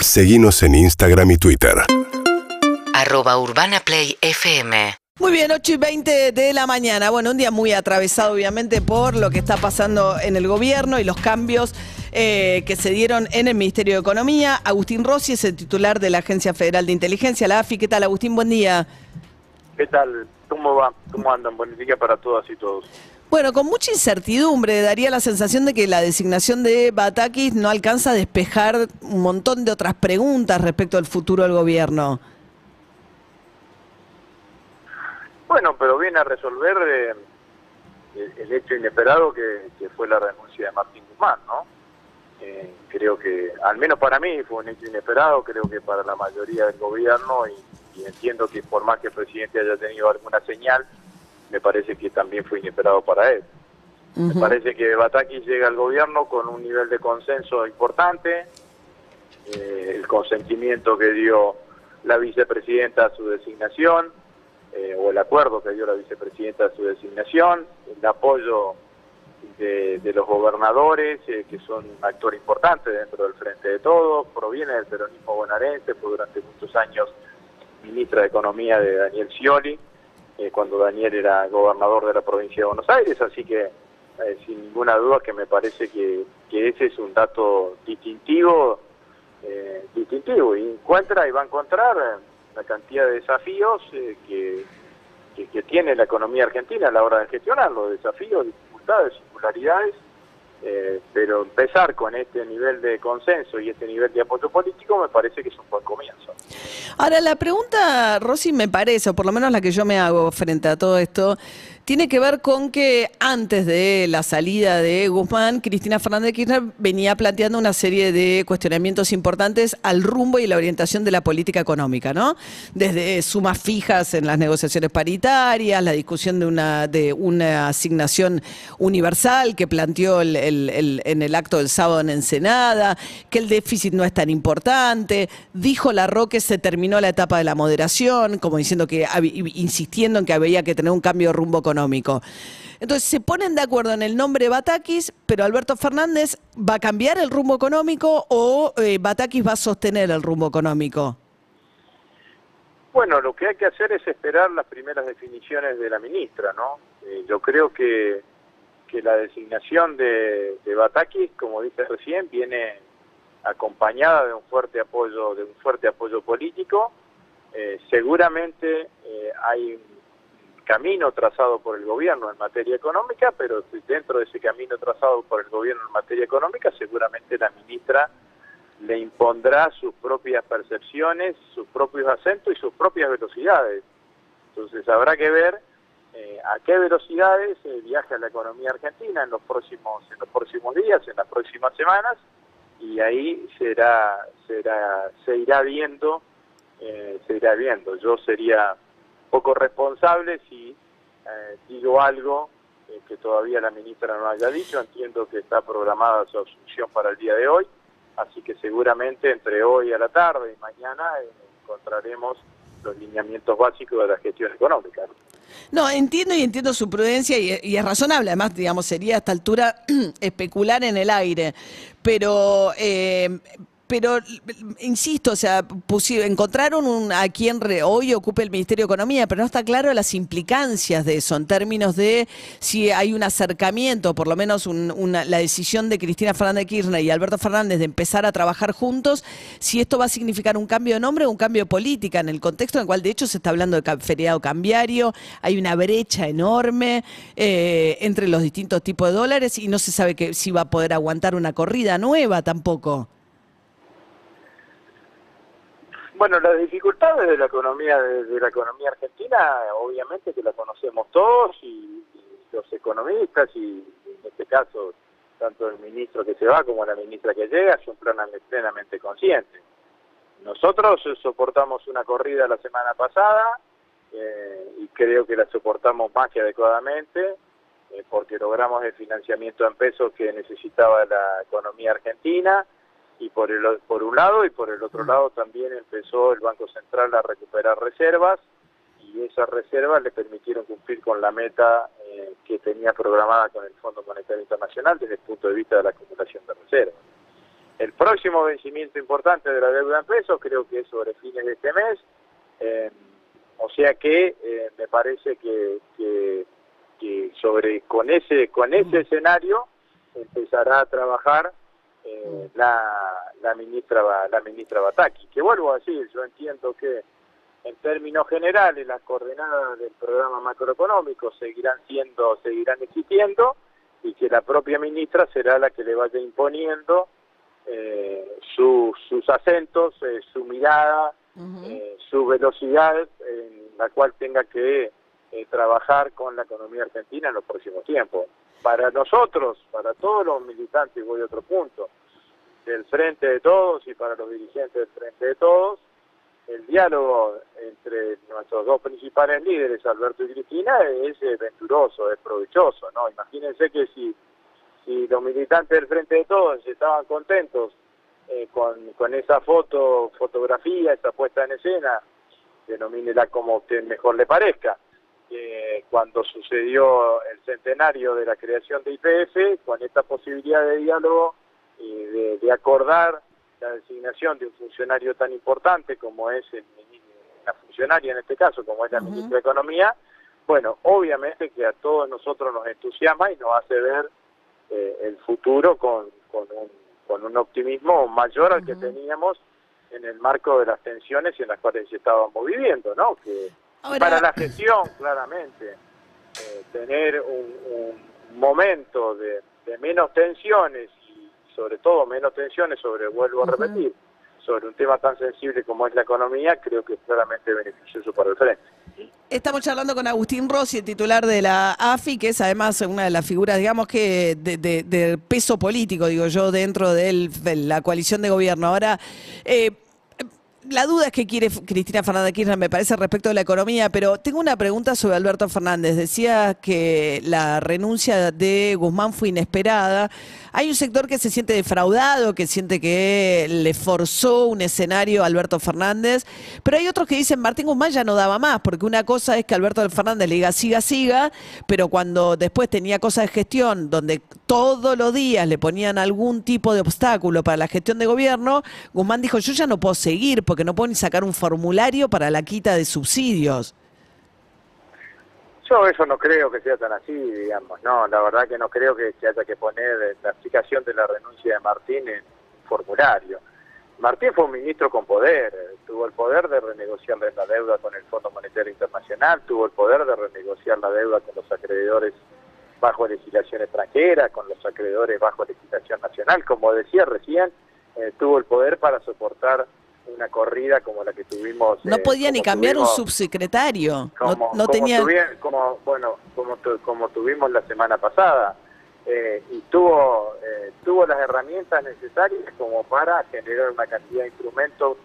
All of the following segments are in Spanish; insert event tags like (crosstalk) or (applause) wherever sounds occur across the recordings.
Seguimos en Instagram y Twitter. Arroba Urbana Play FM. Muy bien, 8 y 20 de la mañana. Bueno, un día muy atravesado obviamente por lo que está pasando en el gobierno y los cambios eh, que se dieron en el Ministerio de Economía. Agustín Rossi es el titular de la Agencia Federal de Inteligencia, la AFI. ¿Qué tal, Agustín? Buen día. ¿Qué tal? ¿Cómo va? ¿Cómo andan? Buen día para todas y todos. Bueno, con mucha incertidumbre daría la sensación de que la designación de Batakis no alcanza a despejar un montón de otras preguntas respecto al futuro del gobierno. Bueno, pero viene a resolver eh, el, hecho inesperado que, que fue la renuncia de Martín Guzmán, ¿no? Eh, creo que, al menos para mí, fue un hecho inesperado, creo que para la mayoría del gobierno, y, y entiendo que por más que el presidente haya tenido alguna señal, me parece que también fue inesperado para él. Me parece que Bataki llega al gobierno con un nivel de consenso importante, eh, el consentimiento que dio la vicepresidenta a su designación, eh, o el acuerdo que dio la vicepresidenta a su designación, el apoyo de, de los gobernadores, eh, que son un actor importante dentro del Frente de Todos, proviene del peronismo bonaerense, fue durante muchos años ministra de Economía de Daniel Scioli, eh, cuando Daniel era gobernador de la provincia de Buenos Aires, así que eh, sin ninguna duda que me parece que, ese es un dato distintivo, eh, distintivo, y encuentra y va a encontrar la cantidad de desafíos eh, que, que, que tiene la economía argentina a la hora de gestionarlo, desafíos, dificultades, singularidades, eh, pero empezar con este nivel de consenso y este nivel de apoyo político me parece que es un buen comienzo. Ahora, la pregunta, Rosy, me parece, o por lo menos la que yo me hago frente a todo esto, tiene que ver con que antes de la salida de Guzmán, Cristina Fernández de Kirchner venía planteando una serie de cuestionamientos importantes al rumbo y la orientación de la política económica, ¿no? Desde sumas fijas en las negociaciones paritarias, la discusión de una, asignación universal que planteó en el acto del sábado en Ensenada, que el déficit no es tan importante, dijo la Roque se terminó la etapa de la moderación, como diciendo que, insistiendo en que había que tener un cambio de rumbo económico. Entonces se ponen de acuerdo en el nombre Batakis, pero Alberto Fernández va a cambiar el rumbo económico o eh, Batakis va a sostener el rumbo económico. Bueno, lo que hay que hacer es esperar las primeras definiciones de la ministra, ¿no? Eh, yo creo que, que la designación de, de Batakis, como dije recién, viene acompañada de un fuerte apoyo, de un fuerte apoyo político. Eh, seguramente eh, hay camino trazado por el gobierno en materia económica, pero dentro de ese camino trazado por el gobierno en materia económica, seguramente la ministra le impondrá sus propias percepciones, sus propios acentos y sus propias velocidades. Entonces habrá que ver eh, a qué velocidades eh, viaja la economía argentina en los próximos en los próximos días, en las próximas semanas y ahí será será se irá viendo eh, se irá viendo. Yo sería poco responsable si eh, digo algo eh, que todavía la ministra no haya dicho. Entiendo que está programada su asunción para el día de hoy, así que seguramente entre hoy a la tarde y mañana eh, encontraremos los lineamientos básicos de la gestión económica. ¿no? Entiendo y entiendo su prudencia y, y es razonable. Además, digamos, sería a esta altura (clears throat) especular en el aire. Pero, eh, pero insisto, o sea, pusi- encontraron un, a quien re- hoy ocupe el Ministerio de Economía, pero no está claro las implicancias de eso en términos de si hay un acercamiento, por lo menos un- una- la decisión de Cristina Fernández de Kirchner y Alberto Fernández de empezar a trabajar juntos, si esto va a significar un cambio de nombre o un cambio de política en el contexto en el cual de hecho se está hablando de feriado cambiario, hay una brecha enorme eh, entre los distintos tipos de dólares y no se sabe que, si va a poder aguantar una corrida nueva tampoco. Bueno, las dificultades de la economía de, la economía argentina, obviamente que la conocemos todos y, los economistas y en este caso tanto el ministro que se va como la ministra que llega son plenamente, conscientes. Nosotros soportamos una corrida la semana pasada eh, y creo que la soportamos más que adecuadamente eh, porque logramos el financiamiento en pesos que necesitaba la economía argentina y por el por un lado y por el otro lado también empezó el Banco Central a recuperar reservas y esas reservas le permitieron cumplir con la meta eh, que tenía programada con el Fondo Monetario Internacional desde el punto de vista de la acumulación de reservas. el próximo vencimiento importante de la deuda en pesos creo que es sobre fines de este mes. Eh, o sea que eh, me parece que, que, que, sobre con ese con ese escenario empezará a trabajar eh, la, la ministra la ministra Bataki. Que vuelvo a decir, yo entiendo que en términos generales las coordenadas del programa macroeconómico seguirán siendo seguirán existiendo y que la propia ministra será la que le vaya imponiendo eh, sus acentos, eh, su mirada, eh, su velocidad en la cual tenga que eh, trabajar con la economía argentina en los próximos tiempos. Para nosotros, para todos los militantes, voy a otro punto, del Frente de Todos y para los dirigentes del Frente de Todos, el diálogo entre nuestros dos principales líderes, Alberto y Cristina, es venturoso, es provechoso, ¿no? Imagínense que si y los militantes del Frente de Todos estaban contentos eh, con, con esa foto, fotografía, esa puesta en escena, denomínela como a usted mejor le parezca, eh, cuando sucedió el centenario de la creación de IPF, con esta posibilidad de diálogo y de, acordar la designación de un funcionario tan importante como es el, la funcionaria en este caso, como es la ministra de Economía, bueno, obviamente que a todos nosotros nos entusiasma y nos hace ver eh, el futuro con, con, un, con un optimismo mayor al que teníamos en el marco de las tensiones en las cuales estábamos viviendo, ¿no? Que para la gestión, claramente, eh, tener un, momento de, menos tensiones y sobre todo menos tensiones sobre, vuelvo a repetir, sobre un tema tan sensible como es la economía, creo que es claramente beneficioso para el frente. Estamos charlando con Agustín Rossi, el titular de la AFI, que es además una de las figuras, digamos que de, peso político, digo yo, dentro de la coalición de gobierno. Ahora, eh, la duda es que quiere Cristina Fernández Kirchner, me parece, respecto de la economía, pero tengo una pregunta sobre Alberto Fernández. Decía que la renuncia de Guzmán fue inesperada. Hay un sector que se siente defraudado, que siente que le forzó un escenario a Alberto Fernández, pero hay otros que dicen Martín Guzmán ya no daba más, porque una cosa es que Alberto Fernández le diga siga, siga, pero cuando después tenía cosas de gestión donde todos los días le ponían algún tipo de obstáculo para la gestión de gobierno, Guzmán dijo yo ya no puedo seguir porque no puedo ni sacar un formulario para la quita de subsidios. Yo eso no creo que sea tan así, digamos, no, la verdad que no creo que se haya que poner la explicación de la renuncia de Martín en formulario. Martín fue un ministro con poder, tuvo el poder de renegociar la deuda con el Fondo Monetario Internacional, tuvo el poder de renegociar la deuda con los acreedores bajo legislación extranjera, con los acreedores bajo legislación nacional, como decía recién, eh, tuvo el poder para soportar una corrida como la que tuvimos. No eh, podía ni cambiar un subsecretario. Como, no, tenía. como, bueno, como, como tuvimos la semana pasada. Eh, y tuvo, eh, tuvo las herramientas necesarias como para generar una cantidad de instrumentos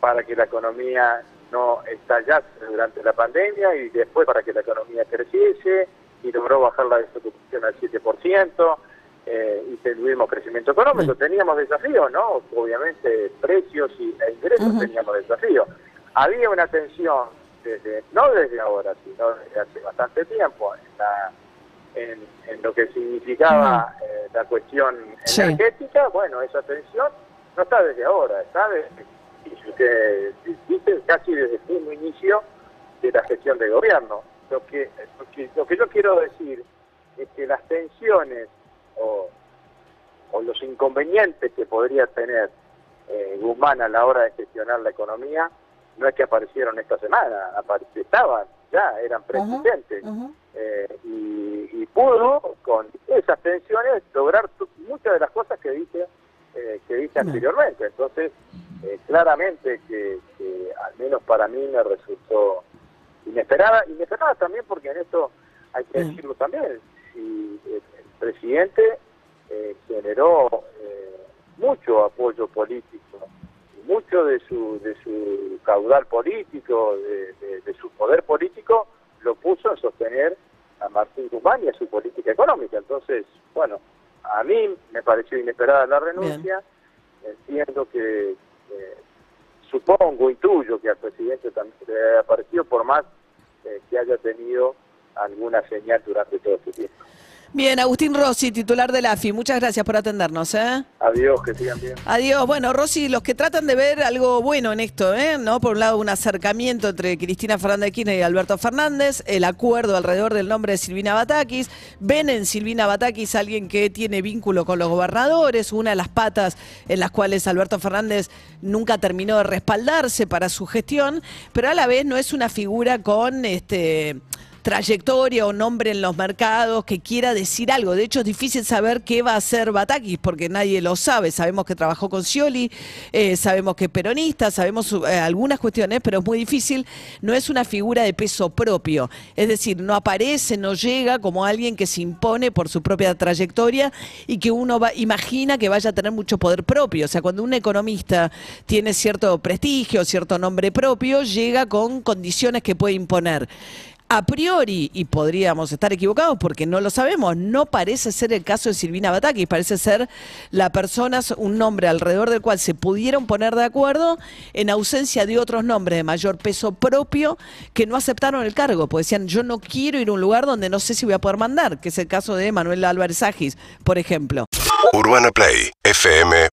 para que la economía no estallase durante la pandemia y después para que la economía creciese y logró bajar la desocupación al 7% eh, y tuvimos crecimiento económico. Teníamos desafíos, ¿no? Obviamente precios y, e ingresos teníamos desafíos. Había una tensión, desde, no desde ahora, sino desde hace bastante tiempo, en, en, lo que significaba eh, la cuestión energética. Bueno, esa tensión no está desde ahora, está desde, dice, casi desde el mismo inicio de la gestión de gobierno. Lo que, lo que, lo que yo quiero decir es que las tensiones o, los inconvenientes que podría tener eh, Guzmán a la hora de gestionar la economía no es que aparecieron esta semana, estaban ya, eran presentes eh, y, pudo con esas tensiones lograr muchas de las cosas que dije eh, que dije anteriormente. Entonces, eh, claramente que, al menos para mí me resultó inesperada, inesperada también porque en esto hay que decirlo también, si presidente eh, generó eh, mucho apoyo político, mucho de su, de su caudal político, de, su poder político, lo puso en sostener a Martín Guzmán y a su política económica. Entonces, bueno, a mí me pareció inesperada la renuncia, entiendo que, supongo, intuyo que al presidente también le ha parecido, por más eh, que haya tenido alguna señal durante todo este tiempo. Bien, Agustín Rossi, titular de la AFI, muchas gracias por atendernos. ¿eh? Adiós, que sigan bien. Adiós. Bueno, Rossi, los que tratan de ver algo bueno en esto, ¿eh? ¿no? Por un lado, un acercamiento entre Cristina Fernández de Kirchner y Alberto Fernández, el acuerdo alrededor del nombre de Silvina Batakis, ven en Silvina Batakis alguien que tiene vínculo con los gobernadores, una de las patas en las cuales Alberto Fernández nunca terminó de respaldarse para su gestión, pero a la vez no es una figura con este trayectoria o nombre en los mercados que quiera decir algo. De hecho, es difícil saber qué va a hacer Batakis porque nadie lo sabe. Sabemos que trabajó con Scioli, eh, sabemos que es peronista, sabemos eh, algunas cuestiones, pero es muy difícil. No es una figura de peso propio. Es decir, no aparece, no llega como alguien que se impone por su propia trayectoria y que uno va, imagina que vaya a tener mucho poder propio. O sea, cuando un economista tiene cierto prestigio, cierto nombre propio, llega con condiciones que puede imponer a priori, y podríamos estar equivocados porque no lo sabemos, no parece ser el caso de Silvina Batakis, parece ser la persona, un nombre alrededor del cual se pudieron poner de acuerdo en ausencia de otros nombres de mayor peso propio que no aceptaron el cargo, porque decían, yo no quiero ir a un lugar donde no sé si voy a poder mandar, que es el caso de Manuel Álvarez Agis, por ejemplo. Urbana Play fm